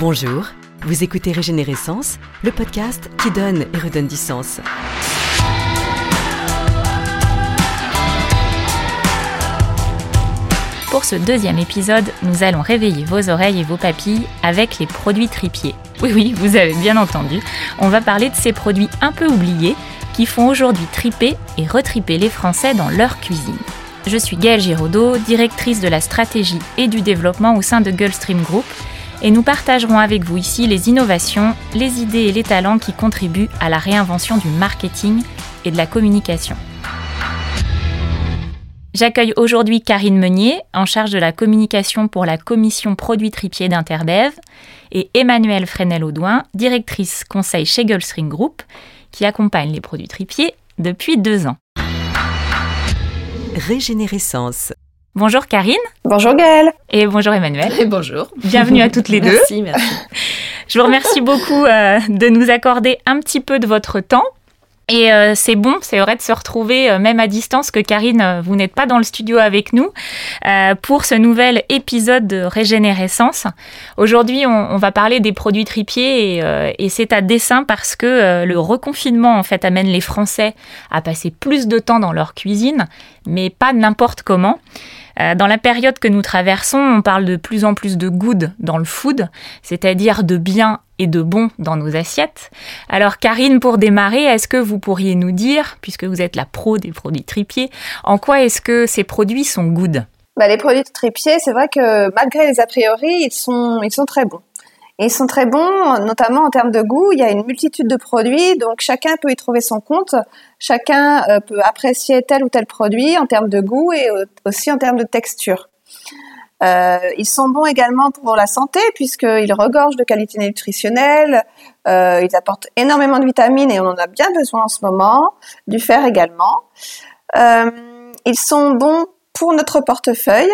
Bonjour, vous écoutez Régénérescence, le podcast qui donne et redonne du sens. Pour ce deuxième épisode, nous allons réveiller vos oreilles et vos papilles avec les produits tripiers. Oui oui, vous avez bien entendu, on va parler de ces produits un peu oubliés qui font aujourd'hui triper et retriper les Français dans leur cuisine. Je suis Gaëlle Giraudot, directrice de la stratégie et du développement au sein de Gulfstream Group, et nous partagerons avec vous ici les innovations, les idées et les talents qui contribuent à la réinvention du marketing et de la communication. J'accueille aujourd'hui Karine Meunier, en charge de la communication pour la commission produits tripiers d'Interdev, et Emmanuelle Fresnel-Audouin, directrice conseil chez Gulfstream Group, qui accompagne les produits tripiers depuis deux ans. Régénérescence. Bonjour Karine. Bonjour Gaëlle. Et bonjour Emmanuel. Et bonjour. Bienvenue à toutes les deux. Merci, merci. Je vous remercie beaucoup euh, de nous accorder un petit peu de votre temps et euh, c'est bon, c'est vrai de se retrouver euh, même à distance que Karine, vous n'êtes pas dans le studio avec nous euh, pour ce nouvel épisode de Régénérescence. Aujourd'hui, on, on, va parler des produits tripiers et, euh, et c'est à dessein parce que euh, le reconfinement en fait amène les Français à passer plus de temps dans leur cuisine, mais pas n'importe comment. Euh, Dans la période que nous traversons, on parle de plus en plus de good dans le food, c'est-à-dire de bien et de bon dans nos assiettes. Alors Karine, pour démarrer, est-ce que vous pourriez nous dire, puisque vous êtes la pro des produits tripiers, en quoi est-ce que ces produits sont good? Bah, Les produits tripiers, c'est vrai que malgré les a priori, ils sont, ils sont très bons. Ils sont très bons, notamment en termes de goût. Il y a une multitude de produits, donc chacun peut y trouver son compte. Chacun euh, peut apprécier tel ou tel produit en termes de goût et aussi en termes de texture. Euh, ils sont bons également pour la santé puisqu'ils regorgent de qualité nutritionnelle. Euh, ils apportent énormément de vitamines et on en a bien besoin en ce moment. Du fer également. Euh, ils sont bons pour notre portefeuille.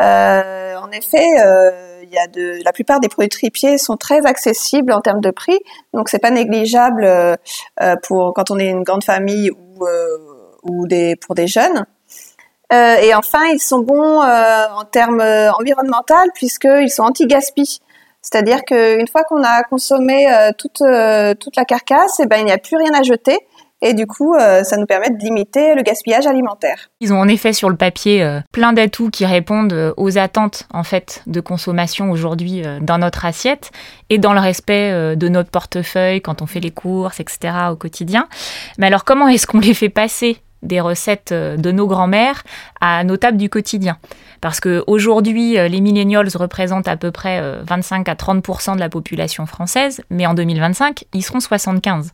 Euh, en effet, euh, y a de, la plupart des produits tripiers sont très accessibles en termes de prix, donc c'est pas négligeable euh, pour quand on est une grande famille ou, pour des jeunes. Et enfin, ils sont bons en termes environnementaux puisqu'ils sont anti-gaspi. C'est-à-dire qu'une fois qu'on a consommé toute, toute la carcasse, eh ben, il n'y a plus rien à jeter. Et du coup, euh, ça nous permet de limiter le gaspillage alimentaire. Ils ont en effet sur le papier euh, plein d'atouts qui répondent euh, aux attentes en fait de consommation aujourd'hui dans notre assiette et dans le respect de notre portefeuille quand on fait les courses, etc. au quotidien. Mais alors, comment est-ce qu'on les fait passer des recettes de nos grands-mères à nos tables du quotidien? Parce qu'aujourd'hui, les millennials représentent à peu près 25 à 30% de la population française, mais en 2025, ils seront 75.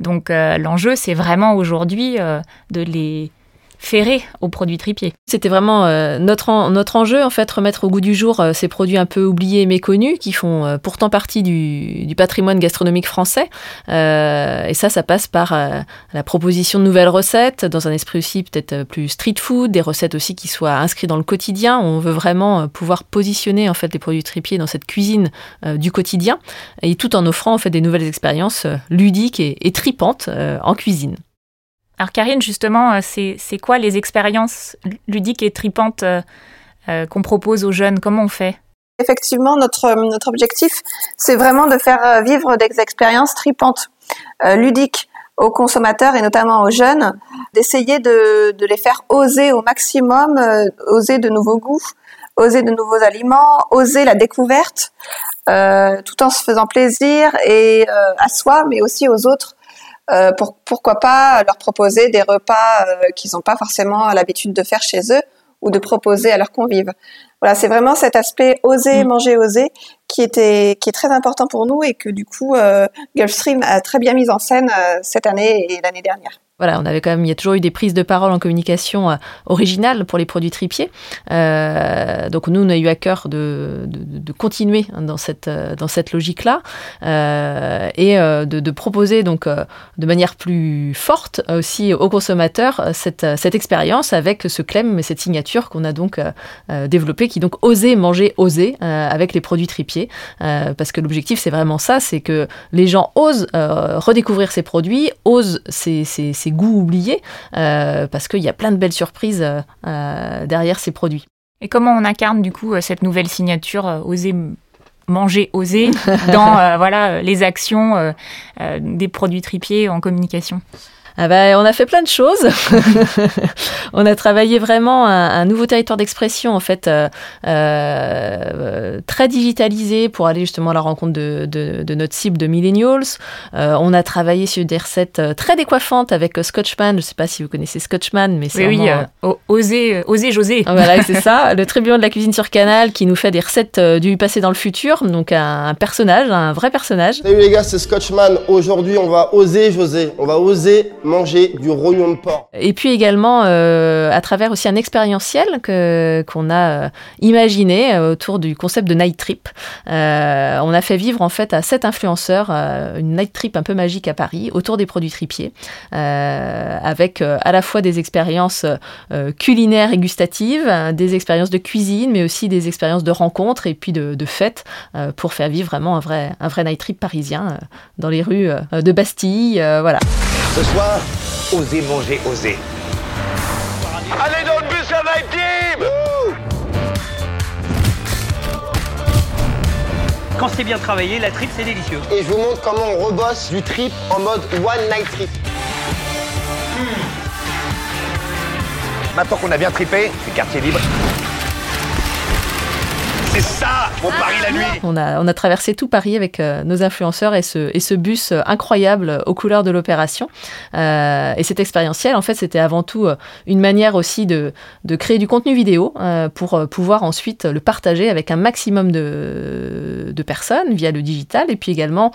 Donc euh, l'enjeu, c'est vraiment aujourd'hui euh, de les ferré aux produits tripiers. C'était vraiment euh, notre, notre enjeu, en fait, remettre au goût du jour euh, ces produits un peu oubliés et méconnus qui font euh, pourtant partie du, du, patrimoine gastronomique français. et ça, ça passe par la proposition de nouvelles recettes, dans un esprit aussi peut-être plus street food, des recettes aussi qui soient inscrites dans le quotidien. On veut vraiment pouvoir positionner en fait les produits tripiers dans cette cuisine du quotidien, et tout en offrant en fait des nouvelles expériences ludiques et, et tripantes en cuisine. Alors Karine, justement, euh, c'est quoi les expériences ludiques et tripantes euh, euh, qu'on propose aux jeunes? Comment on fait? Effectivement, notre, objectif, c'est vraiment de faire vivre des expériences tripantes, ludiques aux consommateurs et notamment aux jeunes, d'essayer de, les faire oser au maximum, oser de nouveaux goûts, oser de nouveaux aliments, oser la découverte, tout en se faisant plaisir et à soi, mais aussi aux autres euh, pour, pourquoi pas leur proposer des repas euh, qu'ils n'ont pas forcément l'habitude de faire chez eux ou de proposer à leurs convives. Voilà, c'est vraiment cet aspect oser, mmh. manger, oser qui était qui est très important pour nous et que du coup euh, Gulfstream a très bien mis en scène euh, cette année et l'année dernière voilà, on avait quand même, il y a toujours eu des prises de parole en communication euh, originales pour les produits tripiers. Euh, donc nous, on a eu à cœur de, de, de continuer dans cette, euh, dans cette logique-là euh, et euh, de, de, proposer donc euh, de manière plus forte aussi aux consommateurs cette, cette expérience avec ce clem et cette signature qu'on a donc développée, qui donc oser manger, oser avec les produits tripiers, parce que l'objectif c'est vraiment ça, c'est que les gens osent redécouvrir ces produits, osent ces, ces, ces goûts oubliés, euh, parce qu'il y a plein de belles surprises euh, derrière ces produits. Et comment on incarne du coup cette nouvelle signature, euh, oser manger osé dans voilà les actions des produits tripiers en communication? Ah bah, on a fait plein de choses. on a travaillé vraiment un, un nouveau territoire d'expression, en fait, euh, euh, très digitalisé pour aller justement à la rencontre de, de, de notre cible de millennials. Euh, on a travaillé sur des recettes très décoiffantes avec Scotchman. Je ne sais pas si vous connaissez Scotchman, mais c'est oui, vraiment... oui, oser, oser José. Voilà, c'est ça. Le tribunal de la cuisine sur Canal qui nous fait des recettes du passé dans le futur. Donc un, un personnage, un vrai personnage. Salut les gars, c'est Scotchman. Aujourd'hui, on va oser José. On va oser manger du rognon de porc. Et puis également euh, à travers aussi un expérientiel que qu'on a euh, imaginé euh, autour du concept de night trip. Euh, on a fait vivre en fait à sept influenceurs une night trip un peu magique à Paris autour des produits tripiers, euh, avec à la fois des expériences culinaires et gustatives, des expériences de cuisine, mais aussi des expériences de rencontres et puis de, de fêtes pour faire vivre vraiment un vrai un vrai night trip parisien dans les rues de Bastille, voilà. Ce soir, osez manger, osez. Allez dans le bus, la night team Quand c'est bien travaillé, la trip c'est délicieux. Et je vous montre comment on rebosse du trip en mode one night trip. Maintenant qu'on a bien tripé, c'est quartier libre. On a, on a traversé tout Paris avec euh, nos influenceurs et ce, et ce bus euh, incroyable aux couleurs de l'opération. Euh, et cet expérientiel, en fait, c'était avant tout euh, une manière aussi de, de créer du contenu vidéo euh, pour euh, pouvoir ensuite le partager avec un maximum de, de personnes via le digital. Et puis également,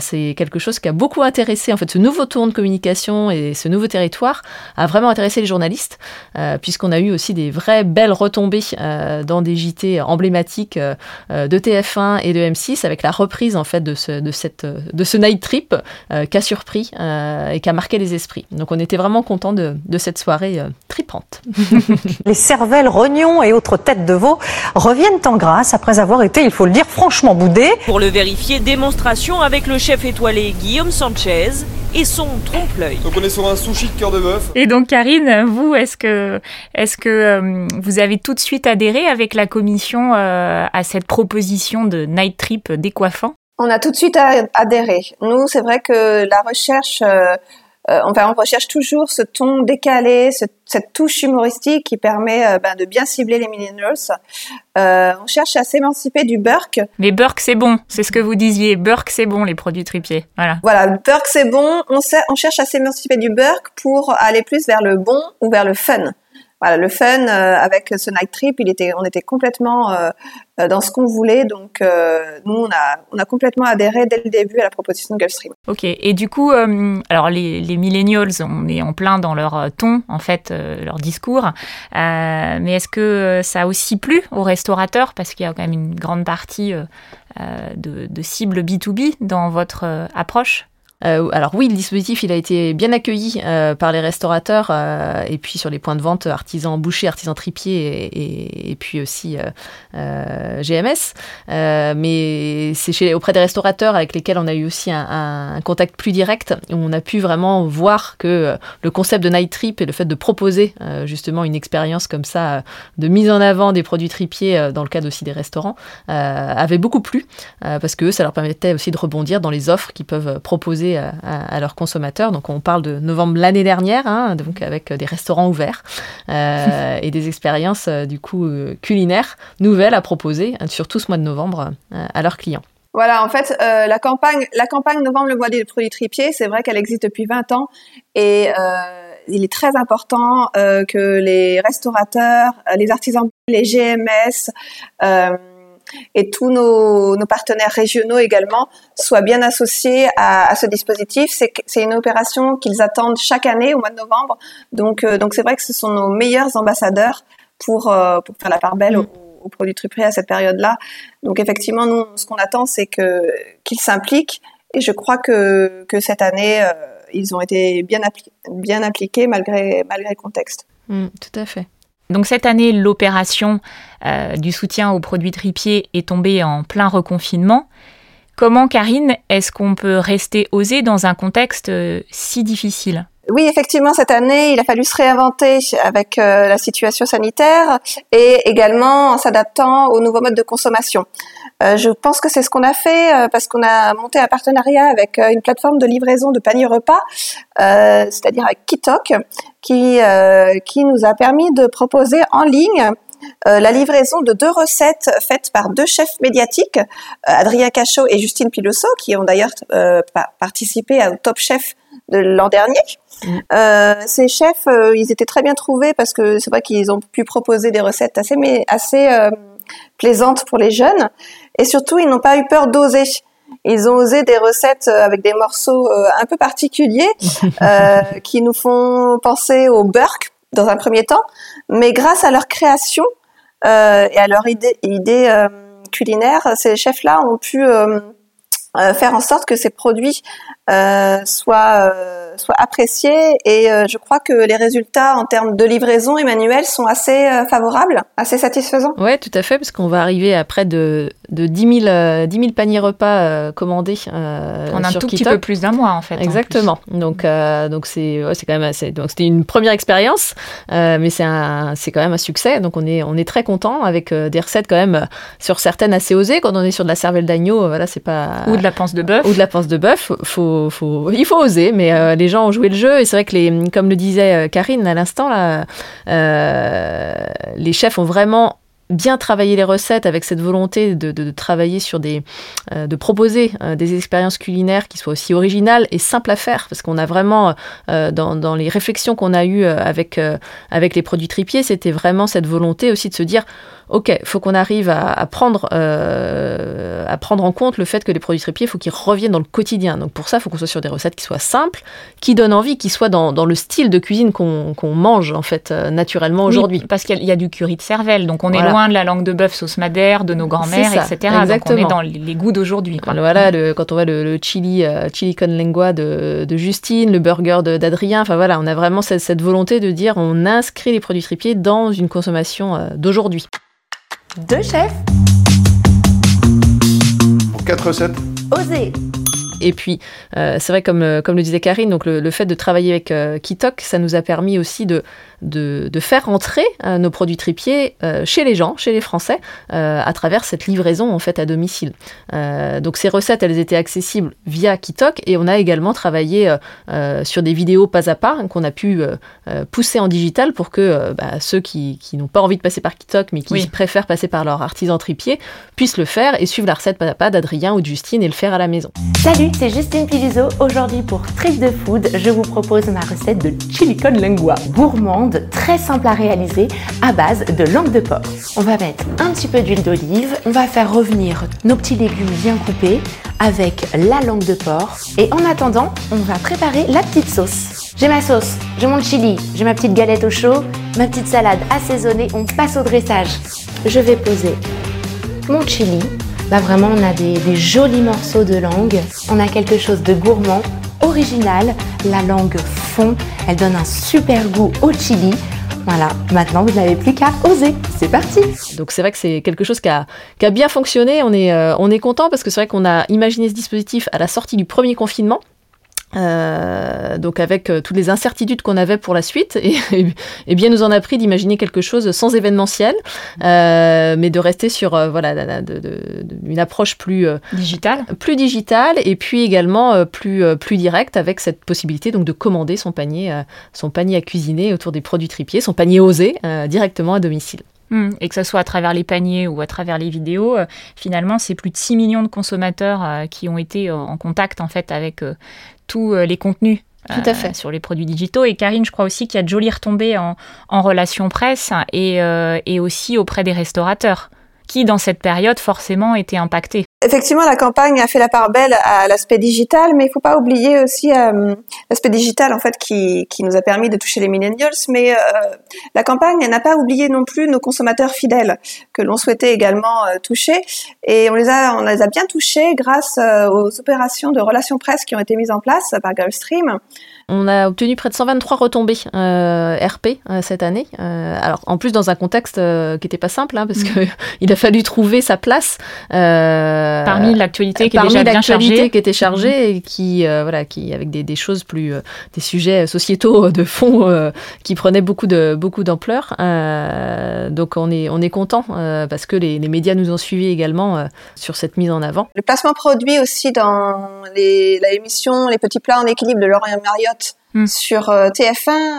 c'est quelque chose qui a beaucoup intéressé, en fait, ce nouveau tour de communication et ce nouveau territoire a vraiment intéressé les journalistes, puisqu'on a eu aussi des vraies belles retombées dans des JT emblématiques euh, de TF1 et de M6 avec la reprise en fait de ce, de cette, de ce night trip euh, qui a surpris euh, et qui a marqué les esprits. Donc on était vraiment content de, de cette soirée euh, tripante. Les cervelles, rognons et autres têtes de veau reviennent en grâce après avoir été, il faut le dire, franchement boudés. Pour le vérifier, démonstration avec le chef étoilé Guillaume Sanchez et son trompe-l'œil. Donc on est sur un sushi de cœur de bœuf. Et donc Karine, vous, est-ce que, est-ce que euh, vous avez tout de suite adhéré avec la commission euh, à cette proposition de night trip décoiffant? On a tout de suite adhéré. Nous, c'est vrai que la recherche, euh, euh, enfin, on recherche toujours ce ton décalé, ce- cette touche humoristique qui permet euh, ben, de bien cibler les millennials. Euh, on cherche à s'émanciper du Burke. Mais Burke, c'est bon, c'est ce que vous disiez. Burke, c'est bon, les produits tripiers. Voilà. Voilà, Burke, c'est bon. On, sait, on cherche à s'émanciper du Burke pour aller plus vers le bon ou vers le fun. Le fun euh, avec ce night trip, on était complètement euh, euh, dans ce qu'on voulait. Donc, nous, on a, complètement adhéré dès le début à la proposition de Gulfstream. Ok. Et du coup, alors les, millennials, on est en plein dans leur ton, en fait, leur discours. Mais est-ce que ça a aussi plu aux restaurateurs? Parce qu'il y a quand même une grande partie de, de cible B2B dans votre approche? Alors oui, le dispositif il a été bien accueilli euh, par les restaurateurs euh, et puis sur les points de vente artisans bouchers, artisans tripiers et, puis aussi euh, euh, GMS. Euh, mais c'est auprès des restaurateurs avec lesquels on a eu aussi un, contact plus direct où on a pu vraiment voir que euh, le concept de night trip et le fait de proposer euh, justement une expérience comme ça euh, de mise en avant des produits tripiers euh, dans le cadre aussi des restaurants euh, avait beaucoup plu euh, parce que ça leur permettait aussi de rebondir dans les offres qu'ils peuvent proposer à, à, à, leurs consommateurs. Donc on parle de novembre l'année dernière, hein, donc avec des restaurants ouverts euh, et des expériences euh, du coup euh, culinaires nouvelles à proposer sur tout ce mois de novembre euh, à leurs clients. Voilà, en fait, euh, la campagne, la campagne Novembre le mois des produits tripiers, c'est vrai qu'elle existe depuis 20 ans et euh, il est très important euh, que les restaurateurs, les artisans, les GMS euh, et tous nos, partenaires régionaux également soient bien associés à, ce dispositif. C'est une opération qu'ils attendent chaque année au mois de novembre, donc euh, donc c'est vrai que ce sont nos meilleurs ambassadeurs pour euh, pour faire la part belle. Aux, aux produits à cette période-là. Donc effectivement, nous, ce qu'on attend, c'est que qu'ils s'impliquent. Et je crois que que cette année, euh, ils ont été bien, appli bien appliqués malgré malgré le contexte. Mmh, tout à fait. Donc cette année, l'opération euh, du soutien aux produits tripiers est tombée en plein reconfinement. Comment, Karine, est-ce qu'on peut rester osé dans un contexte euh, si difficile? Oui, effectivement, cette année, il a fallu se réinventer avec euh, la situation sanitaire et également en s'adaptant aux nouveaux modes de consommation. je pense que c'est ce qu'on a fait parce qu'on a monté un partenariat avec une plateforme de livraison de paniers repas, c'est-à-dire avec Kitok, qui qui nous a permis de proposer en ligne euh, la livraison de deux recettes faites par deux chefs médiatiques, euh, Adrien Cachot et Justine Pilosso, qui ont d'ailleurs euh, participé au Top Chef de l'an dernier. Mm. ces chefs, ils étaient très bien trouvés parce que c'est vrai qu'ils ont pu proposer des recettes assez, assez plaisantes pour les jeunes. Et surtout, ils n'ont pas eu peur d'oser. Ils ont osé des recettes avec des morceaux un peu particuliers qui nous font penser au burk dans un premier temps, mais grâce à leur création euh, et à leur idée, idée euh, culinaire, ces chefs-là ont pu euh, faire en sorte que ces produits euh, soit euh, soit apprécié et euh, je crois que les résultats en termes de livraison Emmanuel sont assez favorables, assez satisfaisants. Ouais, tout à fait parce qu'on va arriver à près de de 10 000, 10 000 paniers repas commandés en un tout petit peu plus d'un mois en fait. Exactement. Donc donc c'est ouais, c'est quand même assez donc c'était une première expérience mais c'est quand même un succès. Donc on est on est très content avec des recettes quand même sur certaines assez osées. Quand on est sur de la cervelle d'agneau voilà c'est pas ou de la panse de bœuf. Ou de la panse de bœuf faut il faut oser, mais euh, les gens ont joué le jeu. Et c'est vrai que les, comme le disait euh, Karine à l'instant là, euh, les chefs ont vraiment bien travaillé les recettes avec cette volonté de, travailler sur des, de proposer des expériences culinaires qui soient aussi originales et simples à faire, parce qu'on a vraiment dans, dans, les réflexions qu'on a eues avec avec les produits tripiers, c'était vraiment cette volonté aussi de se dire ok, il faut qu'on arrive à, prendre, euh, à prendre en compte le fait que les produits trépieds, il faut qu'ils reviennent dans le quotidien. Donc pour ça, il faut qu'on soit sur des recettes qui soient simples, qui donnent envie, qui soient dans, le style de cuisine qu'on mange en fait euh, naturellement aujourd'hui. parce qu'il y, a du curry de cervelle, donc on est loin de la langue de bœuf sauce madère, de nos grands-mères, etc. Exactement. Donc on est dans les goûts d'aujourd'hui. Voilà, quand on voit le, chili, euh, chili con lengua de, Justine, le burger d'Adrien, enfin voilà, on a vraiment cette, cette, volonté de dire on inscrit les produits tripiers dans une consommation d'aujourd'hui. Deux chefs. Pour quatre recettes. Osez. Et puis, euh, c'est vrai, comme, euh, comme le disait Karine, donc le, fait de travailler avec euh, Kitok, ça nous a permis aussi de, de, faire entrer euh, nos produits tripiers euh, chez les gens, chez les Français, euh, à travers cette livraison en fait à domicile. donc ces recettes, elles étaient accessibles via Kitok et on a également travaillé sur des vidéos pas à pas qu'on a pu pousser en digital pour que bah, ceux qui, n'ont pas envie de passer par Kitok mais qui préfèrent passer par leur artisan tripier puissent le faire et suivre la recette pas à pas d'Adrien ou de Justine et le faire à la maison. Salut, c'est Justine Pilizo. Aujourd'hui pour Trip de Food, je vous propose ma recette de chili con lengua gourmande très simple à réaliser à base de langue de porc. On va mettre un petit peu d'huile d'olive, on va faire revenir nos petits légumes bien coupés avec la langue de porc et en attendant, on va préparer la petite sauce. J'ai ma sauce, j'ai mon chili, j'ai ma petite galette au chaud, ma petite salade assaisonnée, on passe au dressage. Je vais poser mon chili. Là vraiment on a des, des jolis morceaux de langue, on a quelque chose de gourmand original. La langue fond, elle donne un super goût au chili. Voilà, maintenant vous n'avez plus qu'à oser. C'est parti Donc c'est vrai que c'est quelque chose qui a, bien fonctionné. On est, euh, on est content parce que c'est vrai qu'on a imaginé ce dispositif à la sortie du premier confinement. Euh, donc avec euh, toutes les incertitudes qu'on avait pour la suite, et, bien nous en a pris d'imaginer quelque chose sans événementiel, euh, mais de rester sur voilà une approche plus digitale, plus digitale, et puis également plus plus directe avec cette possibilité donc de commander son panier son panier à cuisiner autour des produits tripiers, son panier osé directement à domicile. Hmm. et que ce soit à travers les paniers ou à travers les vidéos, finalement, c'est plus de 6 millions de consommateurs qui ont été en contact en fait avec tous euh, les contenus tout à fait. Euh, sur les produits digitaux. Et Karine, je crois aussi qu'il y a de jolies retombées en, en relations presse et, euh, et aussi auprès des restaurateurs qui, dans cette période, forcément étaient impactés. Effectivement, la campagne a fait la part belle à l'aspect digital, mais il faut pas oublier aussi euh, l'aspect digital en fait qui, qui nous a permis de toucher les millennials. Mais euh, la campagne n'a pas oublié non plus nos consommateurs fidèles que l'on souhaitait également euh, toucher, et on les a on les a bien touchés grâce aux opérations de relations presse qui ont été mises en place par Gulfstream. On a obtenu près de 123 retombées euh, RP euh, cette année. Euh, alors en plus dans un contexte qui n'était pas simple, hein, parce mm. que il a fallu trouver sa place parmi l'actualité qui, parmi l'actualité qui était chargée mm. et qui voilà qui avec des, des choses plus des sujets sociétaux de fond qui prenaient beaucoup de beaucoup d'ampleur. donc on est on est content parce que les, les, médias nous ont suivis également sur cette mise en avant. Le placement produit aussi dans les, la émission Les petits plats en équilibre de Laurent Mariotte Hmm. sur euh, TF1.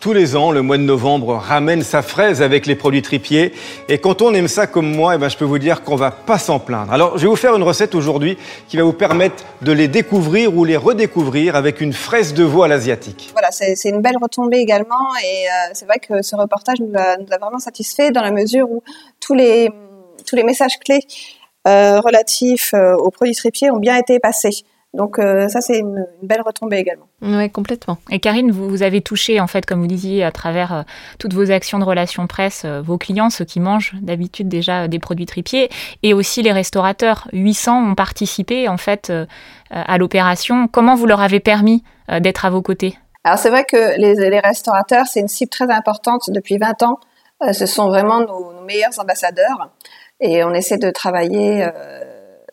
Tous les ans, le mois de novembre ramène sa fraise avec les produits tripiers. Et quand on aime ça comme moi, eh ben, je peux vous dire qu'on va pas s'en plaindre. Alors, je vais vous faire une recette aujourd'hui qui va vous permettre de les découvrir ou les redécouvrir avec une fraise de veau à l'asiatique. Voilà, c'est une belle retombée également. Et euh, c'est vrai que ce reportage nous a, nous a, vraiment satisfait dans la mesure où tous les, tous les messages clés relatifs euh, aux produits trépieds ont bien été passés. Donc euh, ça, c'est une, belle retombée également. Oui, complètement. Et Karine, vous, vous, avez touché, en fait, comme vous disiez, à travers toutes vos actions de relations presse, vos clients, ceux qui mangent d'habitude déjà des produits tripiers, et aussi les restaurateurs. 800 ont participé, en fait, à l'opération. Comment vous leur avez permis d'être à vos côtés? Alors c'est vrai que les, les restaurateurs, c'est une cible très importante depuis 20 ans. ce sont vraiment nos, nos meilleurs ambassadeurs et on essaie de travailler euh,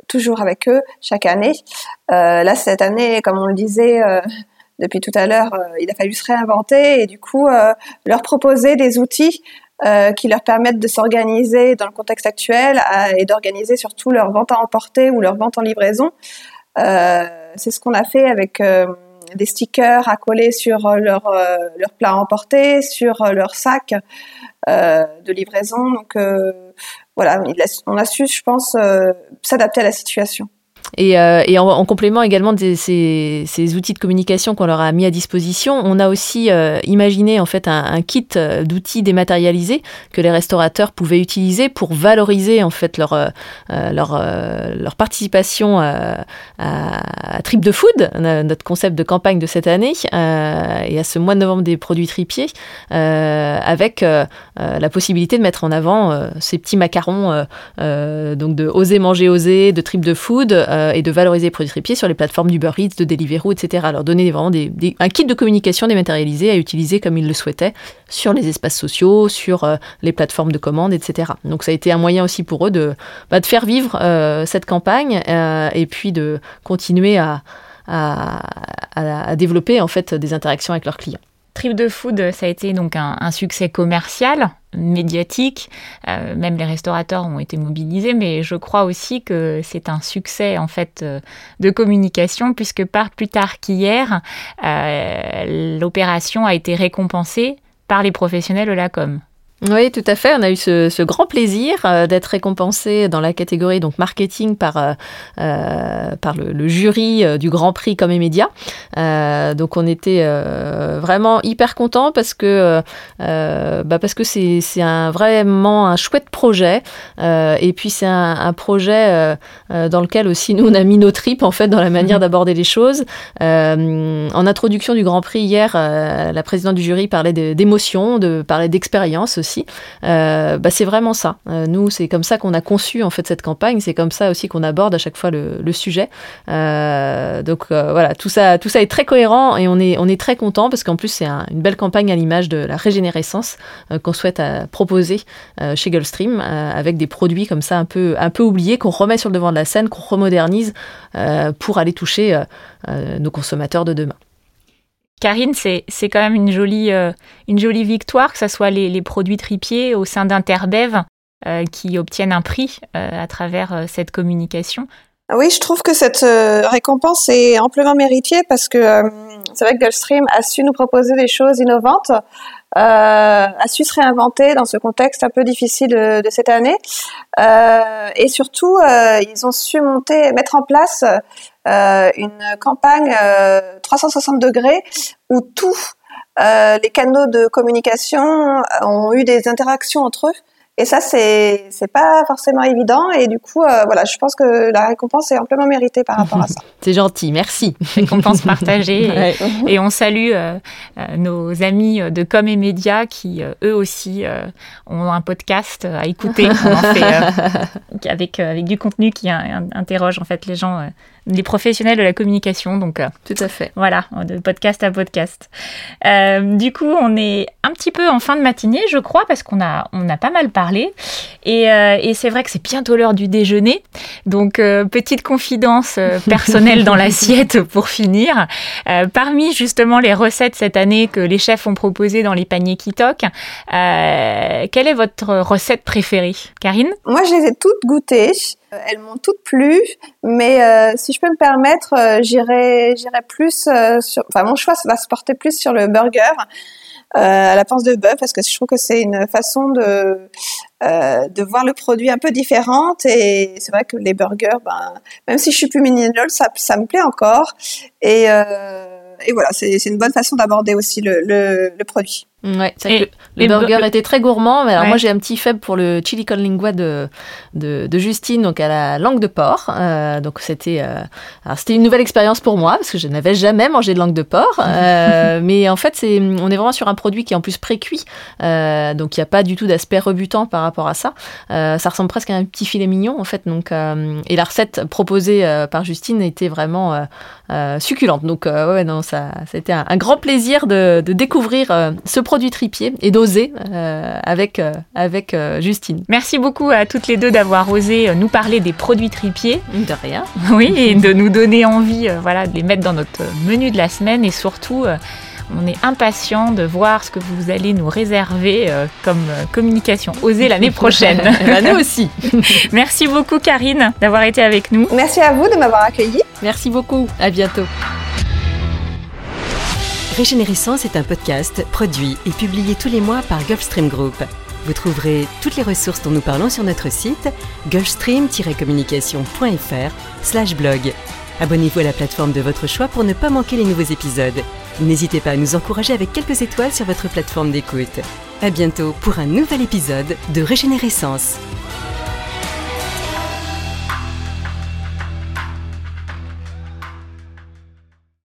toujours avec eux chaque année. Euh, là, cette année, comme on le disait euh, depuis tout à l'heure, il a fallu se réinventer et du coup leur proposer des outils qui leur permettent de s'organiser dans le contexte actuel et d'organiser surtout leur vente à emporter ou leur vente en livraison. C'est ce qu'on a fait avec des stickers à coller sur leur, leur plat à emporter, sur leur sac de livraison. Donc voilà, on a su, je pense, euh, s'adapter à la situation. Et, euh, et en, complément également de ces, ces, outils de communication qu'on leur a mis à disposition, on a aussi euh, imaginé en fait un, kit euh, d'outils dématérialisés que les restaurateurs pouvaient utiliser pour valoriser en fait leur leur, leur participation à, à, Trip de Food, notre concept de campagne de cette année, et à ce mois de novembre des produits tripiers, avec la possibilité de mettre en avant ces petits macarons donc de oser manger oser, de Trip de Food euh, et de valoriser les produits tripiers sur les plateformes d'Uber Eats, de Deliveroo, etc. Leur donner vraiment des, un kit de communication dématérialisé à utiliser comme ils le souhaitaient sur les espaces sociaux, sur euh, les plateformes de commande, etc. Donc ça a été un moyen aussi pour eux de, bah, faire vivre euh, cette campagne et puis de continuer à, à, à développer en fait des interactions avec leurs clients. Trip de Food, ça a été donc un, succès commercial, médiatique. Euh, même les restaurateurs ont été mobilisés, mais je crois aussi que c'est un succès en fait euh, de communication, puisque pas plus tard qu'hier, euh, l'opération a été récompensée par les professionnels de la com. Oui, tout à fait. On a eu ce, grand plaisir euh, d'être récompensé dans la catégorie donc marketing par euh, euh, par le, jury du Grand Prix Comme et Média. donc on était vraiment hyper content parce que bah parce que c'est c'est un vraiment un chouette projet et puis c'est un, projet dans lequel aussi nous on a mis nos tripes en fait dans la manière mhm. d'aborder les choses. en introduction du Grand Prix hier, la présidente du jury parlait d'émotion, de, parlait d'expérience aussi. Euh, bah, c'est vraiment ça. Euh, nous, c'est comme ça qu'on a conçu en fait cette campagne. C'est comme ça aussi qu'on aborde à chaque fois le, sujet. Euh, donc voilà, tout ça, tout ça est très cohérent et on est, on est très content parce qu'en plus c'est une belle campagne à l'image de la régénérescence qu'on souhaite proposer chez Gulfstream avec des produits comme ça un peu, un peu oubliés qu'on remet sur le devant de la scène, qu'on remodernise pour aller toucher nos consommateurs de demain. Karine, c'est quand même une jolie, euh, une jolie victoire que ce soit les, produits tripiers au sein d'Interbev euh, qui obtiennent un prix euh, à travers cette communication. Oui, je trouve que cette récompense est amplement méritée parce que c'est vrai que Gulfstream a su nous proposer des choses innovantes, a su se réinventer dans ce contexte un peu difficile de, cette année, et surtout ils ont su monter, mettre en place une campagne 360 euh, degrés où tous euh, les canaux de communication ont eu des interactions entre eux Et ça, c'est c'est pas forcément évident. Et du coup, euh, voilà, je pense que la récompense est amplement méritée par rapport à ça. C'est gentil, merci. Récompense partagée. et, et, on salue euh, euh, nos amis de Com et Média qui, euh, eux aussi, euh, ont un podcast à écouter. On en fait euh, avec, avec du contenu qui interroge en fait les gens les professionnels de la communication. Donc, euh, tout à fait. Voilà, de podcast à podcast. Euh, du coup, on est un petit peu en fin de matinée, je crois, parce qu'on a, on a pas mal parlé. Et, euh, et c'est vrai que c'est bientôt l'heure du déjeuner. Donc, euh, petite confidence euh, personnelle dans l'assiette pour finir. Euh, parmi justement les recettes cette année que les chefs ont proposées dans les paniers Kitok, quelle est votre recette préférée, Karine? Moi, je les ai toutes goûtées. Elles m'ont toutes plu, mais euh, si je peux me permettre, euh, j'irai, plus euh, sur. Enfin, mon choix va se porter plus sur le burger à la pince de bœuf parce que je trouve que c'est une façon de de voir le produit un peu différente et c'est vrai que les burgers, ben, même si je suis plus mignonne, ça, ça me plaît encore et et voilà, c'est une bonne façon d'aborder aussi le, le produit. Ouais, c'est que le burger était très gourmand, mais alors ouais. moi j'ai un petit faible pour le chili con lingua de, de, de Justine, donc à la langue de porc. Euh, donc c'était euh, c'était une nouvelle expérience pour moi parce que je n'avais jamais mangé de langue de porc. Euh, mais en fait, c'est on est vraiment sur un produit qui est en plus pré-cuit, euh, donc il n'y a pas du tout d'aspect rebutant par rapport à ça. Ça ressemble presque à un petit filet mignon en fait. Donc et la recette proposée par Justine était vraiment succulente. Donc ouais, non, ça, c'était un, un, grand plaisir de, de découvrir ce produit du tripier et d'oser euh, avec, euh, avec euh, Justine. Merci beaucoup à toutes les deux d'avoir osé nous parler des produits tripiers. De rien. Oui, et de nous donner envie voilà, de les mettre dans notre menu de la semaine et surtout on est impatient de voir ce que vous allez nous réserver euh, comme euh, communication osée l'année prochaine. nous aussi. Merci beaucoup Karine d'avoir été avec nous. Merci à vous de m'avoir accueilli. Merci beaucoup. À bientôt. Régénérescence est un podcast produit et publié tous les mois par Gulfstream Group. Vous trouverez toutes les ressources dont nous parlons sur notre site gulfstream-communication.fr blog. Abonnez-vous à la plateforme de votre choix pour ne pas manquer les nouveaux épisodes. N'hésitez pas à nous encourager avec quelques étoiles sur votre plateforme d'écoute. À bientôt pour un nouvel épisode de Régénérescence.